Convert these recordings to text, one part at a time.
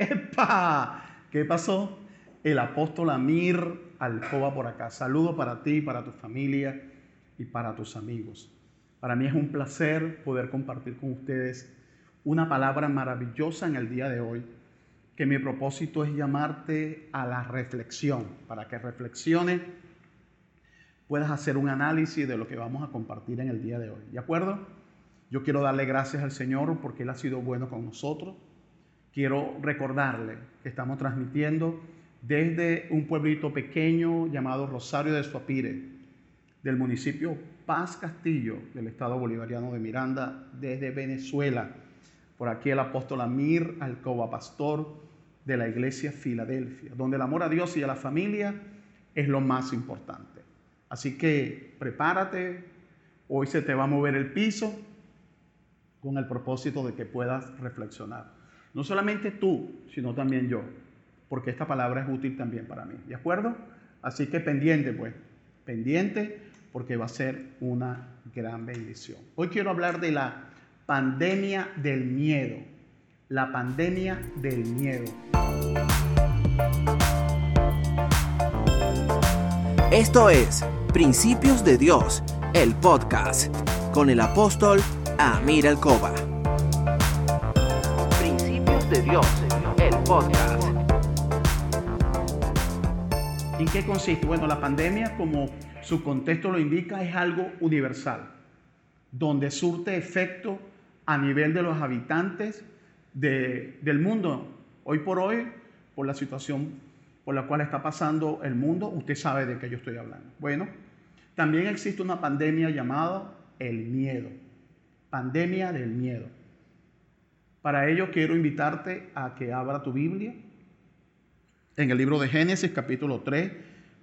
¡Epa! ¿Qué pasó? El apóstol Amir Alcoba por acá. Saludo para ti, para tu familia y para tus amigos. Para mí es un placer poder compartir con ustedes una palabra maravillosa en el día de hoy, que mi propósito es llamarte a la reflexión, para que reflexione, puedas hacer un análisis de lo que vamos a compartir en el día de hoy. ¿De acuerdo? Yo quiero darle gracias al Señor porque Él ha sido bueno con nosotros quiero recordarle que estamos transmitiendo desde un pueblito pequeño llamado Rosario de Suapire, del municipio Paz Castillo, del estado bolivariano de Miranda, desde Venezuela. Por aquí el apóstol Amir Alcoba, pastor de la iglesia Filadelfia, donde el amor a Dios y a la familia es lo más importante. Así que prepárate, hoy se te va a mover el piso con el propósito de que puedas reflexionar. No solamente tú, sino también yo, porque esta palabra es útil también para mí. ¿De acuerdo? Así que pendiente, pues, pendiente, porque va a ser una gran bendición. Hoy quiero hablar de la pandemia del miedo. La pandemia del miedo. Esto es Principios de Dios, el podcast, con el apóstol Amir Alcoba Dios, el podcast. ¿En qué consiste? Bueno, la pandemia, como su contexto lo indica, es algo universal, donde surte efecto a nivel de los habitantes del mundo. Hoy por hoy, por la situación por la cual está pasando el mundo, usted sabe de qué yo estoy hablando. Bueno, también existe una pandemia llamada el miedo. Pandemia del miedo. Para ello quiero invitarte a que abra tu Biblia en el libro de Génesis capítulo 3,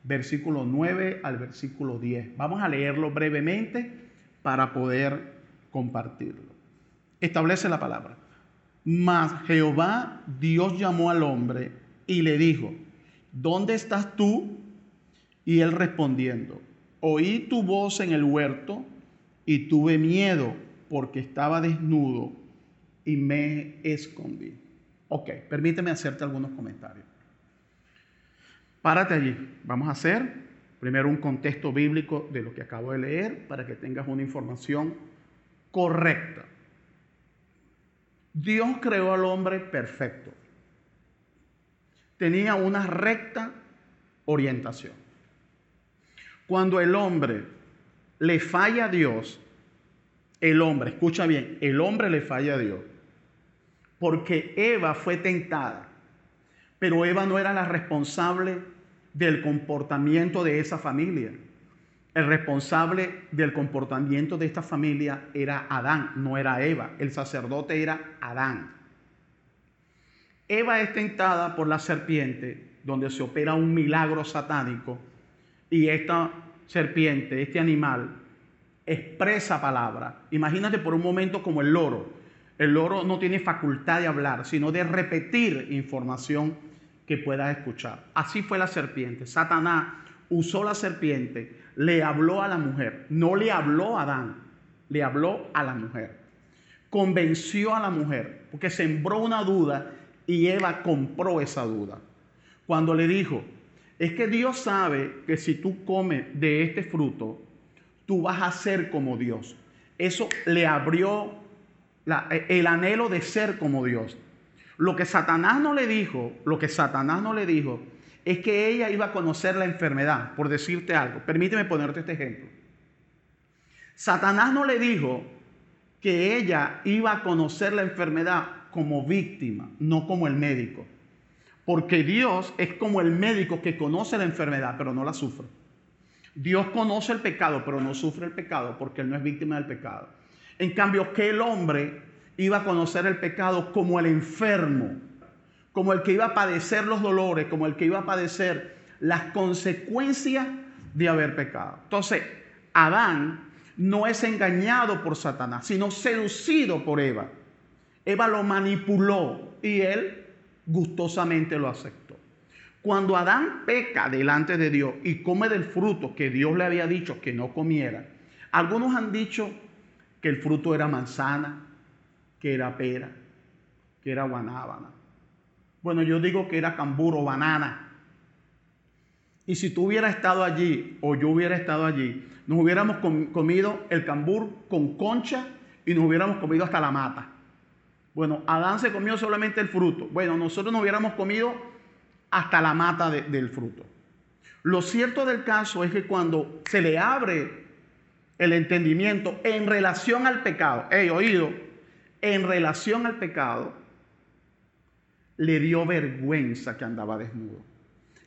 versículo 9 al versículo 10. Vamos a leerlo brevemente para poder compartirlo. Establece la palabra. Mas Jehová Dios llamó al hombre y le dijo, ¿dónde estás tú? Y él respondiendo, oí tu voz en el huerto y tuve miedo porque estaba desnudo y me escondí. Ok, permíteme hacerte algunos comentarios. Párate allí. Vamos a hacer primero un contexto bíblico de lo que acabo de leer para que tengas una información correcta. Dios creó al hombre perfecto. Tenía una recta orientación. Cuando el hombre le falla a Dios, el hombre, escucha bien, el hombre le falla a Dios porque Eva fue tentada, pero Eva no era la responsable del comportamiento de esa familia. El responsable del comportamiento de esta familia era Adán, no era Eva. El sacerdote era Adán. Eva es tentada por la serpiente, donde se opera un milagro satánico, y esta serpiente, este animal, expresa palabra. Imagínate por un momento como el loro. El loro no tiene facultad de hablar, sino de repetir información que puedas escuchar. Así fue la serpiente. Satanás usó la serpiente, le habló a la mujer, no le habló a Adán, le habló a la mujer. Convenció a la mujer, porque sembró una duda y Eva compró esa duda. Cuando le dijo, es que Dios sabe que si tú comes de este fruto, tú vas a ser como Dios. Eso le abrió el anhelo de ser como Dios. Lo que Satanás no le dijo, lo que Satanás no le dijo, es que ella iba a conocer la enfermedad, por decirte algo. Permíteme ponerte este ejemplo. Satanás no le dijo que ella iba a conocer la enfermedad como víctima, no como el médico. Porque Dios es como el médico que conoce la enfermedad, pero no la sufre. Dios conoce el pecado, pero no sufre el pecado porque Él no es víctima del pecado. En cambio, que el hombre iba a conocer el pecado como el enfermo, como el que iba a padecer los dolores, como el que iba a padecer las consecuencias de haber pecado. Entonces, Adán no es engañado por Satanás, sino seducido por Eva. Eva lo manipuló y él gustosamente lo aceptó. Cuando Adán peca delante de Dios y come del fruto que Dios le había dicho que no comiera, algunos han dicho que el fruto era manzana, que era pera, que era guanábana. Bueno, yo digo que era cambur o banana. Y si tú hubieras estado allí o yo hubiera estado allí, nos hubiéramos comido el cambur con concha y nos hubiéramos comido hasta la mata. Bueno, Adán se comió solamente el fruto. Bueno, nosotros nos hubiéramos comido hasta la mata del fruto. Lo cierto del caso es que cuando se le abre el entendimiento en relación al pecado, he oído, en relación al pecado, le dio vergüenza que andaba desnudo.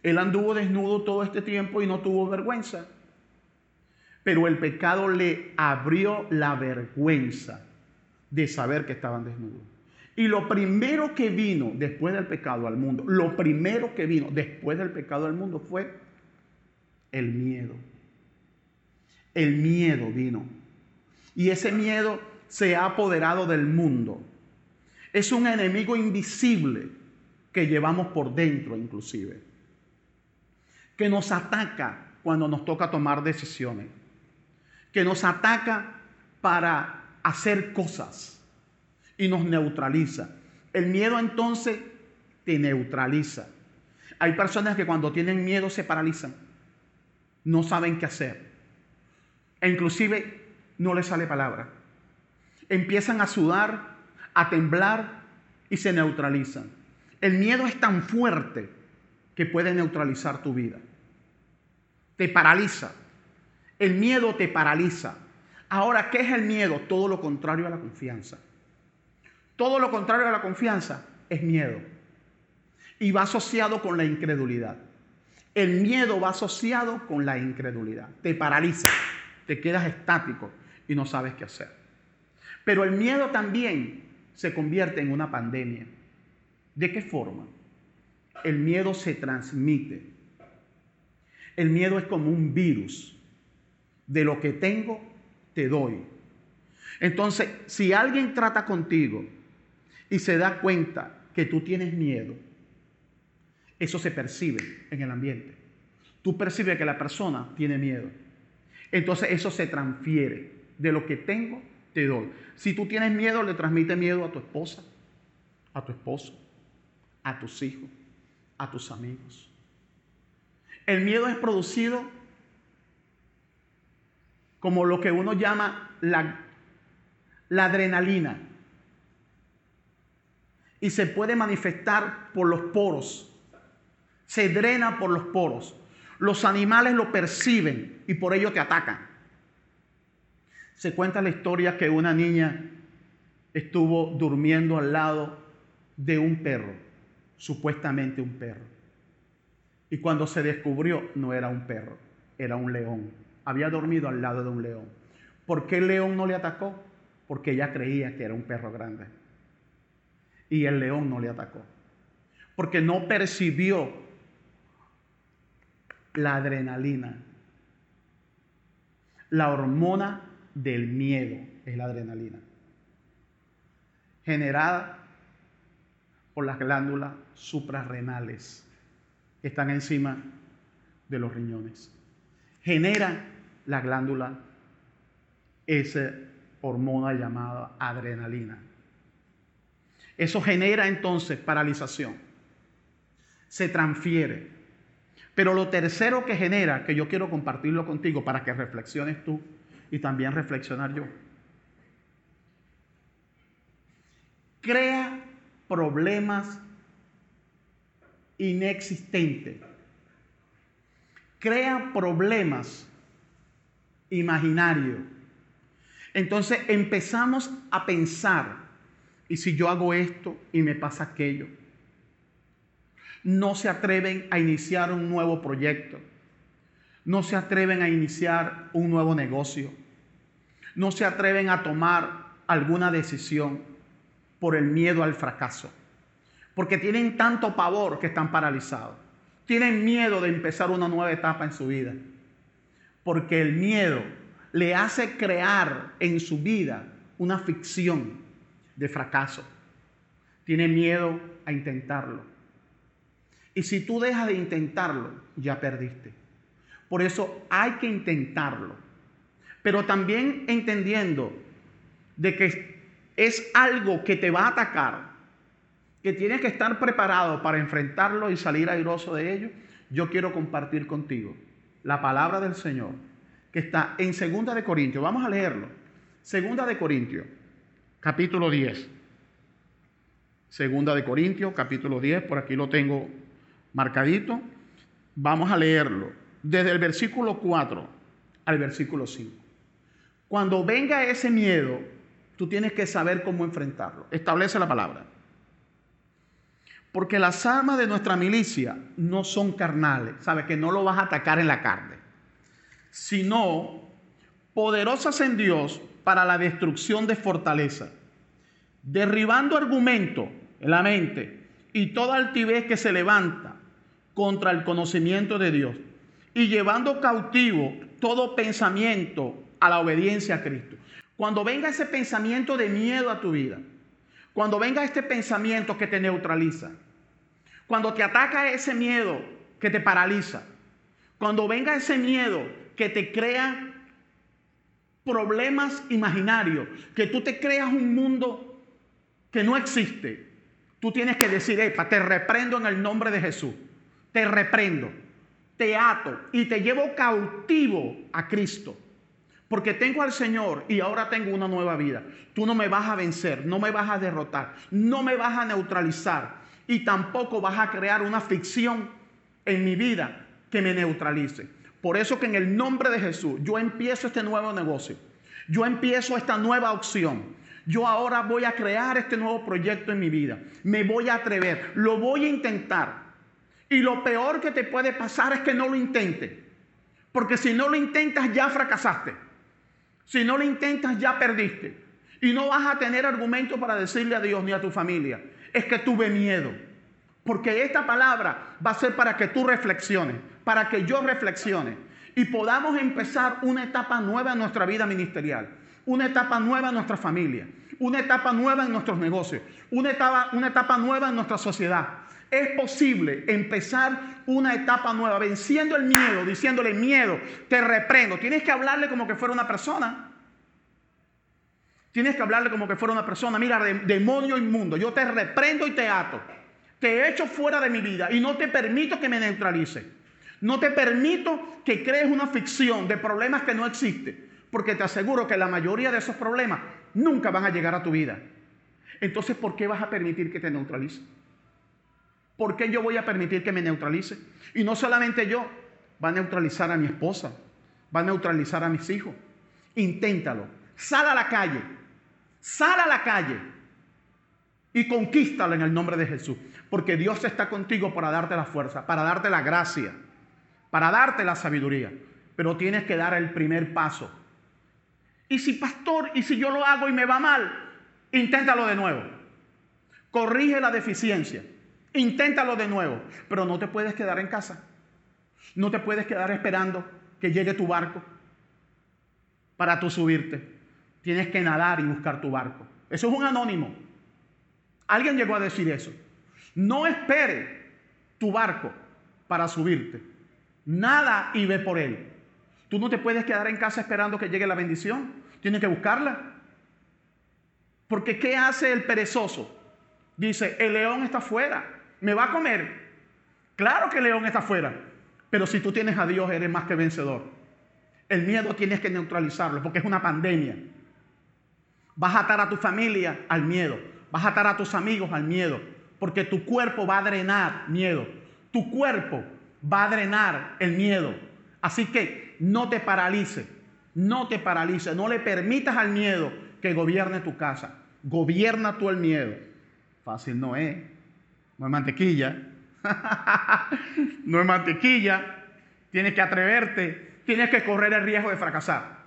Él anduvo desnudo todo este tiempo y no tuvo vergüenza. Pero el pecado le abrió la vergüenza de saber que estaban desnudos. Y lo primero que vino después del pecado al mundo, lo primero que vino después del pecado al mundo fue el miedo. El miedo vino. Y ese miedo se ha apoderado del mundo. Es un enemigo invisible que llevamos por dentro inclusive. Que nos ataca cuando nos toca tomar decisiones. Que nos ataca para hacer cosas y nos neutraliza. El miedo entonces te neutraliza. Hay personas que cuando tienen miedo se paralizan no saben qué hacer. E inclusive no les sale palabra. Empiezan a sudar, a temblar y se neutralizan. El miedo es tan fuerte que puede neutralizar tu vida. Te paraliza. El miedo te paraliza. Ahora, ¿qué es el miedo? Todo lo contrario a la confianza. Todo lo contrario a la confianza es miedo. Y va asociado con la incredulidad. El miedo va asociado con la incredulidad. Te paraliza, te quedas estático y no sabes qué hacer. Pero el miedo también se convierte en una pandemia. ¿De qué forma? El miedo se transmite. El miedo es como un virus. De lo que tengo, te doy. Entonces, si alguien trata contigo y se da cuenta que tú tienes miedo, eso se percibe en el ambiente. Tú percibes que la persona tiene miedo. Entonces eso se transfiere. De lo que tengo, te doy. Si tú tienes miedo, le transmite miedo a tu esposa, a tu esposo, a tus hijos, a tus amigos. El miedo es producido como lo que uno llama la, la adrenalina. Y se puede manifestar por los poros se drena por los poros. Los animales lo perciben y por ello te atacan. Se cuenta la historia que una niña estuvo durmiendo al lado de un perro, supuestamente un perro. Y cuando se descubrió, no era un perro, era un león. Había dormido al lado de un león. ¿Por qué el león no le atacó? Porque ella creía que era un perro grande. Y el león no le atacó. Porque no percibió la adrenalina. La hormona del miedo es la adrenalina. Generada por las glándulas suprarrenales que están encima de los riñones. Genera la glándula esa hormona llamada adrenalina. Eso genera entonces paralización. Se transfiere pero lo tercero que genera, que yo quiero compartirlo contigo para que reflexiones tú y también reflexionar yo, crea problemas inexistentes. Crea problemas imaginarios. Entonces empezamos a pensar, ¿y si yo hago esto y me pasa aquello? No se atreven a iniciar un nuevo proyecto, no se atreven a iniciar un nuevo negocio, no se atreven a tomar alguna decisión por el miedo al fracaso, porque tienen tanto pavor que están paralizados, tienen miedo de empezar una nueva etapa en su vida, porque el miedo le hace crear en su vida una ficción de fracaso. Tiene miedo a intentarlo. Y si tú dejas de intentarlo, ya perdiste. Por eso hay que intentarlo. Pero también entendiendo de que es algo que te va a atacar que tienes que estar preparado para enfrentarlo y salir airoso de ello, yo quiero compartir contigo la palabra del Señor que está en Segunda de Corintios. Vamos a leerlo. Segunda de Corintios, capítulo 10. Segunda de Corintios, capítulo 10, por aquí lo tengo marcadito. Vamos a leerlo desde el versículo 4 al versículo 5. Cuando venga ese miedo, tú tienes que saber cómo enfrentarlo. Establece la palabra. Porque las armas de nuestra milicia no son carnales, sabe que no lo vas a atacar en la carne, sino poderosas en Dios para la destrucción de fortaleza, derribando argumentos en la mente y toda altivez que se levanta contra el conocimiento de Dios y llevando cautivo todo pensamiento a la obediencia a Cristo. Cuando venga ese pensamiento de miedo a tu vida, cuando venga este pensamiento que te neutraliza, cuando te ataca ese miedo que te paraliza, cuando venga ese miedo que te crea problemas imaginarios, que tú te creas un mundo que no existe, tú tienes que decir, epa, te reprendo en el nombre de Jesús, te reprendo, te ato y te llevo cautivo a Cristo. Porque tengo al Señor y ahora tengo una nueva vida. Tú no me vas a vencer, no me vas a derrotar, no me vas a neutralizar y tampoco vas a crear una ficción en mi vida que me neutralice. Por eso que en el nombre de Jesús yo empiezo este nuevo negocio. Yo empiezo esta nueva opción. Yo ahora voy a crear este nuevo proyecto en mi vida. Me voy a atrever. Lo voy a intentar. Y lo peor que te puede pasar es que no lo intentes. Porque si no lo intentas ya fracasaste. Si no lo intentas, ya perdiste. Y no vas a tener argumento para decirle a Dios ni a tu familia. Es que tuve miedo. Porque esta palabra va a ser para que tú reflexiones, para que yo reflexione y podamos empezar una etapa nueva en nuestra vida ministerial, una etapa nueva en nuestra familia, una etapa nueva en nuestros negocios, una etapa, una etapa nueva en nuestra sociedad. Es posible empezar una etapa nueva, venciendo el miedo, diciéndole miedo, te reprendo. Tienes que hablarle como que fuera una persona. Tienes que hablarle como que fuera una persona. Mira, demonio inmundo, yo te reprendo y te ato. Te echo fuera de mi vida y no te permito que me neutralice. No te permito que crees una ficción de problemas que no existen. Porque te aseguro que la mayoría de esos problemas nunca van a llegar a tu vida. Entonces, ¿por qué vas a permitir que te neutralice? ¿Por qué yo voy a permitir que me neutralice? Y no solamente yo, va a neutralizar a mi esposa, va a neutralizar a mis hijos. Inténtalo. Sal a la calle. Sal a la calle. Y conquístalo en el nombre de Jesús. Porque Dios está contigo para darte la fuerza, para darte la gracia, para darte la sabiduría. Pero tienes que dar el primer paso. Y si pastor, y si yo lo hago y me va mal, inténtalo de nuevo. Corrige la deficiencia. Inténtalo de nuevo, pero no te puedes quedar en casa. No te puedes quedar esperando que llegue tu barco para tú subirte. Tienes que nadar y buscar tu barco. Eso es un anónimo. Alguien llegó a decir eso. No espere tu barco para subirte. Nada y ve por él. Tú no te puedes quedar en casa esperando que llegue la bendición. Tienes que buscarla. Porque ¿qué hace el perezoso? Dice, el león está afuera me va a comer. Claro que el león está afuera, pero si tú tienes a Dios eres más que vencedor. El miedo tienes que neutralizarlo porque es una pandemia. Vas a atar a tu familia al miedo, vas a atar a tus amigos al miedo, porque tu cuerpo va a drenar miedo. Tu cuerpo va a drenar el miedo. Así que no te paralices, no te paralices, no le permitas al miedo que gobierne tu casa. Gobierna tú el miedo. Fácil no es no es mantequilla, no es mantequilla, tienes que atreverte, tienes que correr el riesgo de fracasar.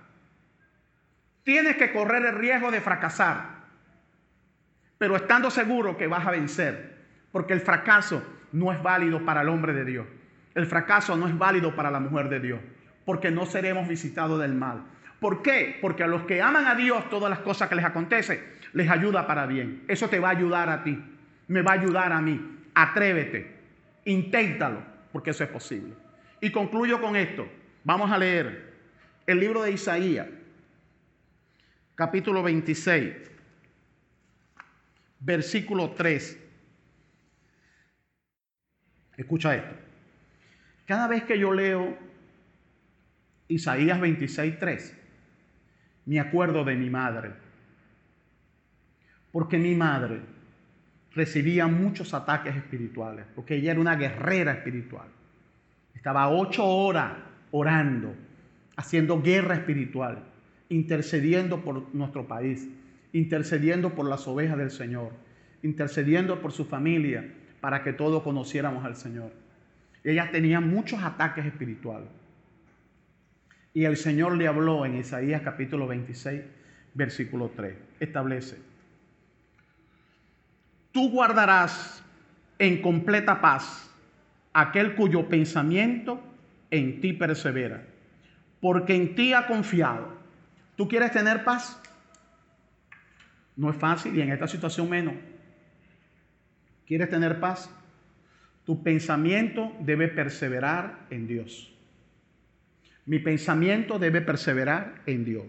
Tienes que correr el riesgo de fracasar, pero estando seguro que vas a vencer, porque el fracaso no es válido para el hombre de Dios. El fracaso no es válido para la mujer de Dios, porque no seremos visitados del mal. ¿Por qué? Porque a los que aman a Dios todas las cosas que les acontecen les ayuda para bien. Eso te va a ayudar a ti me va a ayudar a mí. Atrévete, inténtalo, porque eso es posible. Y concluyo con esto. Vamos a leer el libro de Isaías, capítulo 26, versículo 3. Escucha esto. Cada vez que yo leo Isaías 26.3, me acuerdo de mi madre. Porque mi madre recibía muchos ataques espirituales, porque ella era una guerrera espiritual. Estaba ocho horas orando, haciendo guerra espiritual, intercediendo por nuestro país, intercediendo por las ovejas del Señor, intercediendo por su familia, para que todos conociéramos al Señor. Ella tenía muchos ataques espirituales. Y el Señor le habló en Isaías capítulo 26, versículo 3. Establece, tú guardarás en completa paz aquel cuyo pensamiento en ti persevera, porque en ti ha confiado. ¿Tú quieres tener paz? No es fácil y en esta situación menos. ¿Quieres tener paz? Tu pensamiento debe perseverar en Dios. Mi pensamiento debe perseverar en Dios.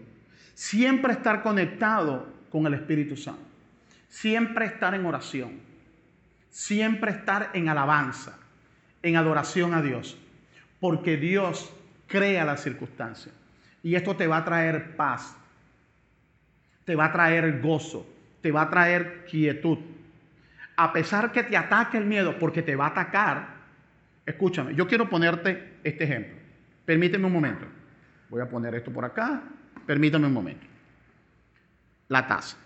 Siempre estar conectado con el Espíritu Santo. Siempre estar en oración. Siempre estar en alabanza, en adoración a Dios. Porque Dios crea las circunstancias. Y esto te va a traer paz. Te va a traer gozo. Te va a traer quietud a pesar que te ataque el miedo, porque te va a atacar, escúchame, yo quiero ponerte este ejemplo. Permíteme un momento. Voy a poner esto por acá. Permítame un momento. La taza.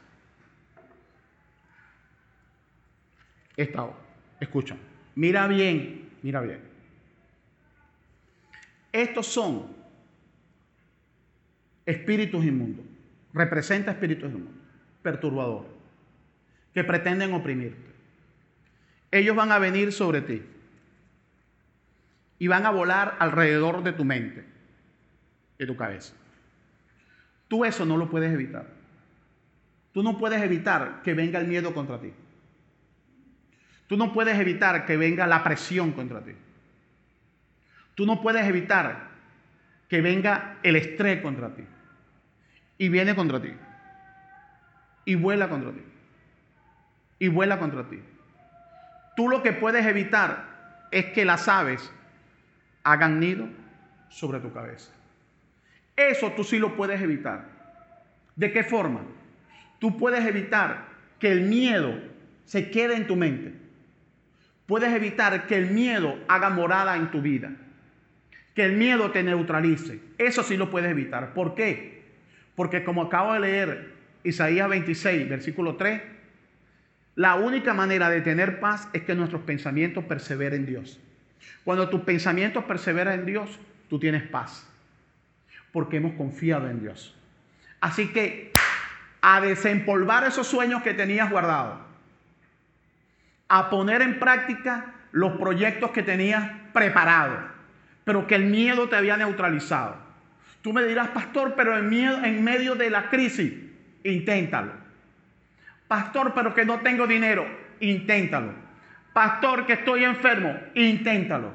Esta hoja. Escucha. Mira bien, mira bien. Estos son espíritus inmundos. Representa espíritus inmundos. Perturbadores. Que pretenden oprimirte ellos van a venir sobre ti y van a volar alrededor de tu mente, de tu cabeza. Tú eso no lo puedes evitar. Tú no puedes evitar que venga el miedo contra ti. Tú no puedes evitar que venga la presión contra ti. Tú no puedes evitar que venga el estrés contra ti. Y viene contra ti. Y vuela contra ti. Y vuela contra ti. Tú lo que puedes evitar es que las aves hagan nido sobre tu cabeza. Eso tú sí lo puedes evitar. ¿De qué forma? Tú puedes evitar que el miedo se quede en tu mente. Puedes evitar que el miedo haga morada en tu vida. Que el miedo te neutralice. Eso sí lo puedes evitar. ¿Por qué? Porque como acabo de leer Isaías 26, versículo 3, la única manera de tener paz es que nuestros pensamientos perseveren en Dios. Cuando tus pensamientos perseveran en Dios, tú tienes paz. Porque hemos confiado en Dios. Así que a desempolvar esos sueños que tenías guardados. A poner en práctica los proyectos que tenías preparados. Pero que el miedo te había neutralizado. Tú me dirás, pastor, pero en, miedo, en medio de la crisis, inténtalo. Pastor, pero que no tengo dinero, inténtalo. Pastor, que estoy enfermo, inténtalo.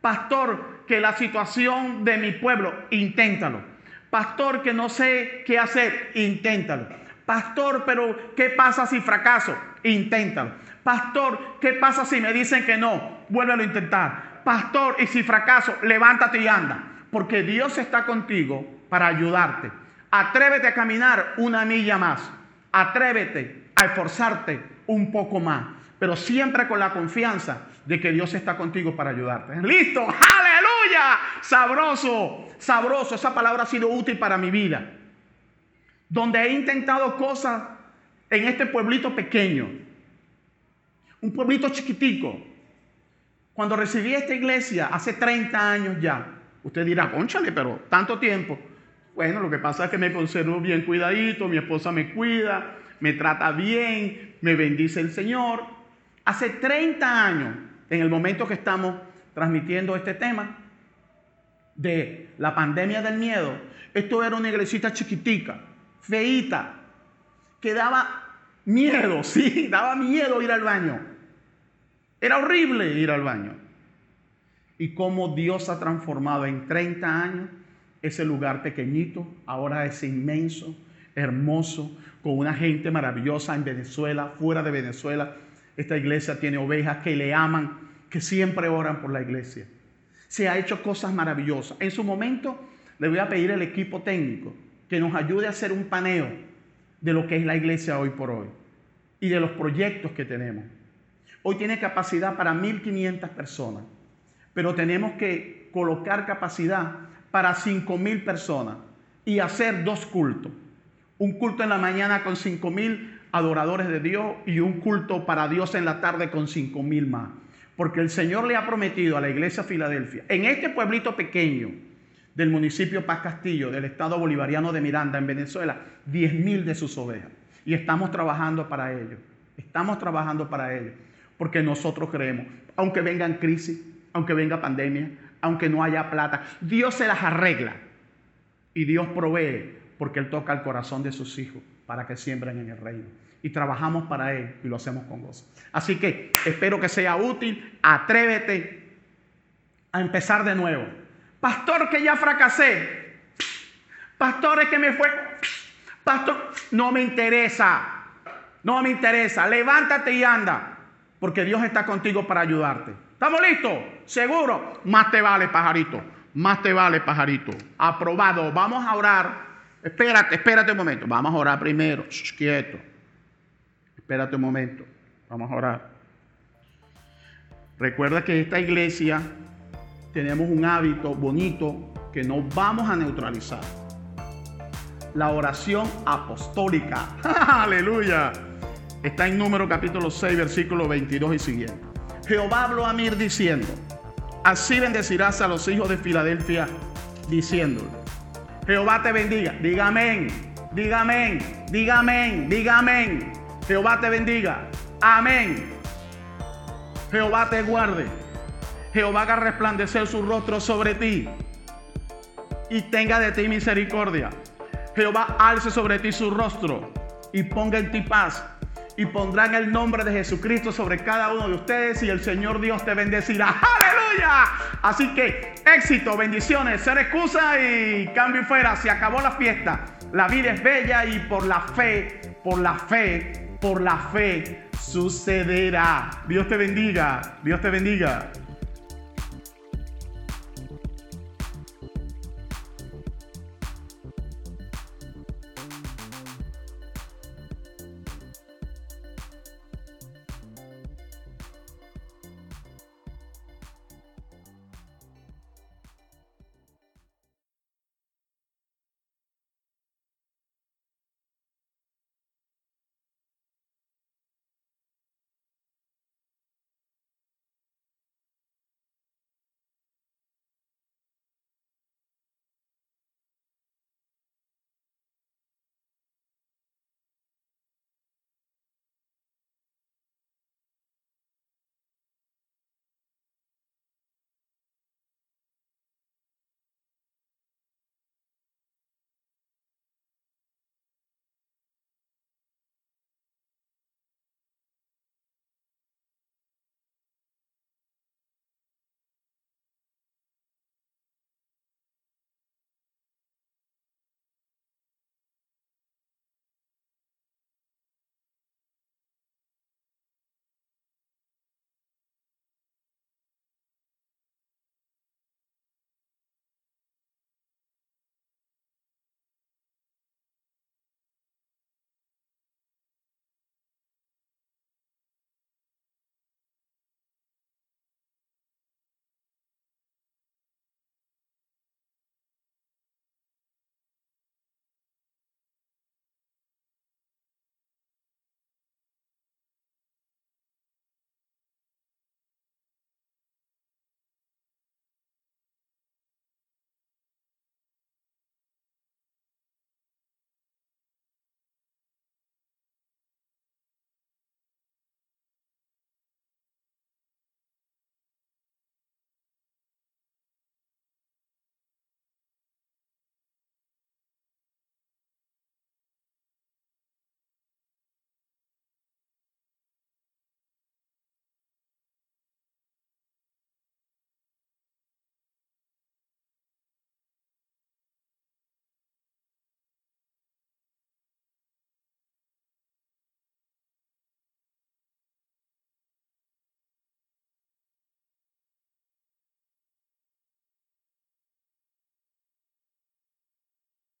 Pastor, que la situación de mi pueblo, inténtalo. Pastor, que no sé qué hacer, inténtalo. Pastor, pero ¿qué pasa si fracaso? Inténtalo. Pastor, ¿qué pasa si me dicen que no? Vuélvelo a intentar. Pastor, y si fracaso, levántate y anda. Porque Dios está contigo para ayudarte. Atrévete a caminar una milla más. Atrévete a esforzarte un poco más, pero siempre con la confianza de que Dios está contigo para ayudarte. Listo, aleluya, sabroso, sabroso, esa palabra ha sido útil para mi vida. Donde he intentado cosas en este pueblito pequeño, un pueblito chiquitico. Cuando recibí esta iglesia hace 30 años ya, usted dirá, conchale, pero tanto tiempo. Bueno, lo que pasa es que me conservo bien cuidadito, mi esposa me cuida, me trata bien, me bendice el Señor. Hace 30 años, en el momento que estamos transmitiendo este tema de la pandemia del miedo, esto era una iglesita chiquitica, feita, que daba miedo, sí, daba miedo ir al baño. Era horrible ir al baño. Y cómo Dios ha transformado en 30 años ese lugar pequeñito, ahora es inmenso, hermoso, con una gente maravillosa en Venezuela, fuera de Venezuela. Esta iglesia tiene ovejas que le aman, que siempre oran por la iglesia. Se ha hecho cosas maravillosas. En su momento le voy a pedir al equipo técnico que nos ayude a hacer un paneo de lo que es la iglesia hoy por hoy y de los proyectos que tenemos. Hoy tiene capacidad para 1.500 personas, pero tenemos que colocar capacidad para 5.000 personas y hacer dos cultos. Un culto en la mañana con 5.000 adoradores de Dios y un culto para Dios en la tarde con 5.000 más. Porque el Señor le ha prometido a la iglesia Filadelfia, en este pueblito pequeño del municipio Paz Castillo, del estado bolivariano de Miranda, en Venezuela, 10.000 de sus ovejas. Y estamos trabajando para ello. Estamos trabajando para ello. Porque nosotros creemos, aunque vengan crisis, aunque venga pandemia, aunque no haya plata, Dios se las arregla. Y Dios provee porque Él toca el corazón de sus hijos para que siembren en el reino. Y trabajamos para Él y lo hacemos con gozo. Así que espero que sea útil. Atrévete a empezar de nuevo. Pastor, que ya fracasé. Pastores que me fue. Pastor, no me interesa. No me interesa. Levántate y anda. Porque Dios está contigo para ayudarte. ¿Estamos listos? ¿Seguro? Más te vale, pajarito. Más te vale, pajarito. Aprobado. Vamos a orar. Espérate, espérate un momento. Vamos a orar primero. quieto. Espérate un momento. Vamos a orar. Recuerda que esta iglesia tenemos un hábito bonito que no vamos a neutralizar. La oración apostólica. Aleluya. Está en número capítulo 6, versículo 22 y siguiente. Jehová habló a Mir diciendo, así bendecirás a los hijos de Filadelfia, diciéndole, Jehová te bendiga, diga amén, diga amén, diga amén, diga amén. Jehová te bendiga, amén. Jehová te guarde, Jehová haga resplandecer su rostro sobre ti y tenga de ti misericordia. Jehová alce sobre ti su rostro y ponga en ti paz. Y pondrán el nombre de Jesucristo sobre cada uno de ustedes y el Señor Dios te bendecirá. Aleluya. Así que éxito, bendiciones, ser excusa y cambio fuera. Se acabó la fiesta. La vida es bella y por la fe, por la fe, por la fe sucederá. Dios te bendiga. Dios te bendiga.